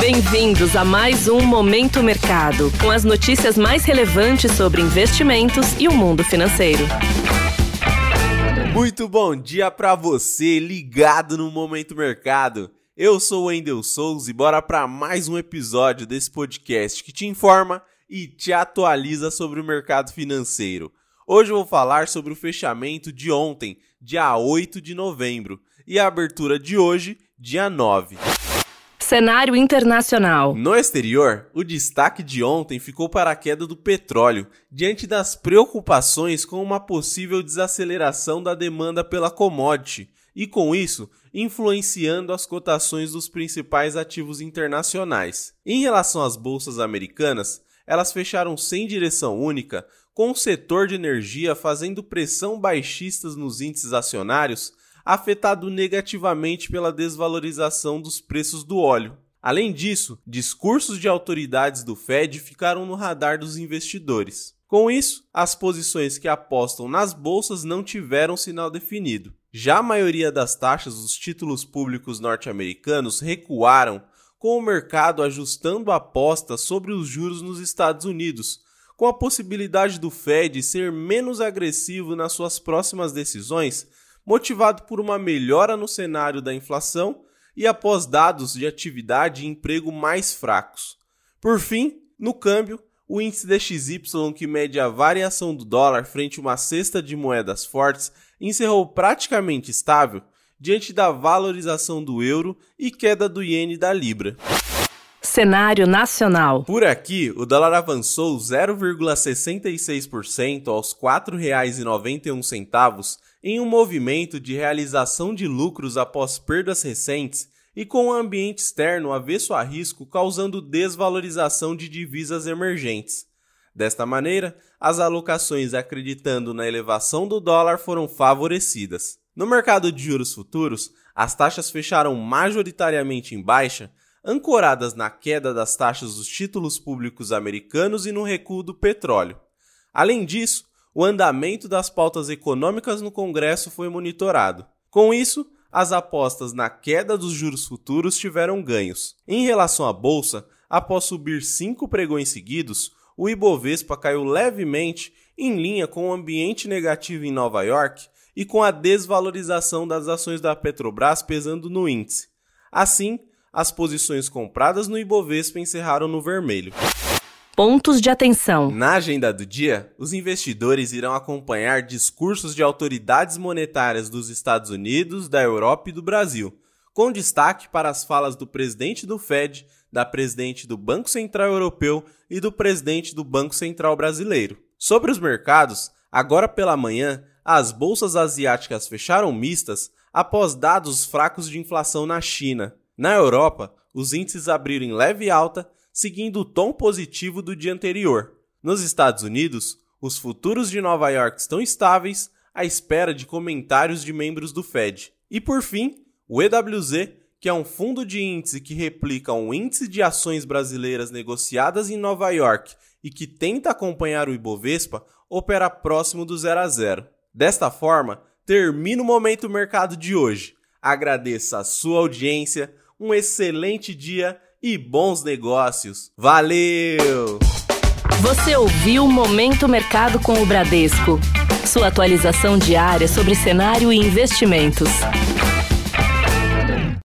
Bem-vindos a mais um Momento Mercado, com as notícias mais relevantes sobre investimentos e o mundo financeiro. Muito bom dia para você ligado no Momento Mercado. Eu sou o Wendel Souza e bora para mais um episódio desse podcast que te informa e te atualiza sobre o mercado financeiro. Hoje eu vou falar sobre o fechamento de ontem, dia 8 de novembro, e a abertura de hoje, dia 9. Cenário internacional. No exterior, o destaque de ontem ficou para a queda do petróleo, diante das preocupações com uma possível desaceleração da demanda pela commodity, e com isso, influenciando as cotações dos principais ativos internacionais. Em relação às bolsas americanas, elas fecharam sem direção única, com o setor de energia fazendo pressão baixistas nos índices acionários, afetado negativamente pela desvalorização dos preços do óleo. Além disso, discursos de autoridades do Fed ficaram no radar dos investidores. Com isso, as posições que apostam nas bolsas não tiveram sinal definido. Já a maioria das taxas dos títulos públicos norte-americanos recuaram, com o mercado ajustando a aposta sobre os juros nos Estados Unidos, com a possibilidade do Fed ser menos agressivo nas suas próximas decisões, motivado por uma melhora no cenário da inflação e após dados de atividade e emprego mais fracos. Por fim, no câmbio, o índice DXY, que mede a variação do dólar frente a uma cesta de moedas fortes, encerrou praticamente estável diante da valorização do euro e queda do iene da libra. Cenário nacional. Por aqui, o dólar avançou 0,66% aos R$ 4,91 em um movimento de realização de lucros após perdas recentes e com o ambiente externo avesso a risco causando desvalorização de divisas emergentes. Desta maneira, as alocações acreditando na elevação do dólar foram favorecidas. No mercado de juros futuros, as taxas fecharam majoritariamente em baixa, ancoradas na queda das taxas dos títulos públicos americanos e no recuo do petróleo. Além disso, o andamento das pautas econômicas no Congresso foi monitorado. Com isso, as apostas na queda dos juros futuros tiveram ganhos. Em relação à bolsa, após subir cinco pregões seguidos, o Ibovespa caiu levemente em linha com o ambiente negativo em Nova York e com a desvalorização das ações da Petrobras pesando no índice. Assim, as posições compradas no Ibovespa encerraram no vermelho. Pontos de atenção. Na agenda do dia, os investidores irão acompanhar discursos de autoridades monetárias dos Estados Unidos, da Europa e do Brasil, com destaque para as falas do presidente do Fed, da presidente do Banco Central Europeu e do presidente do Banco Central Brasileiro. Sobre os mercados, agora pela manhã, as bolsas asiáticas fecharam mistas após dados fracos de inflação na China. Na Europa, os índices abriram em leve alta seguindo o tom positivo do dia anterior. Nos Estados Unidos, os futuros de Nova York estão estáveis à espera de comentários de membros do Fed. E por fim, o EWZ, que é um fundo de índice que replica um índice de ações brasileiras negociadas em Nova York e que tenta acompanhar o Ibovespa, opera próximo do 0 a 0. Desta forma, termina o momento mercado de hoje. Agradeço a sua audiência, um excelente dia e bons negócios. Valeu! Você ouviu Momento Mercado com o Bradesco. Sua atualização diária sobre cenário e investimentos.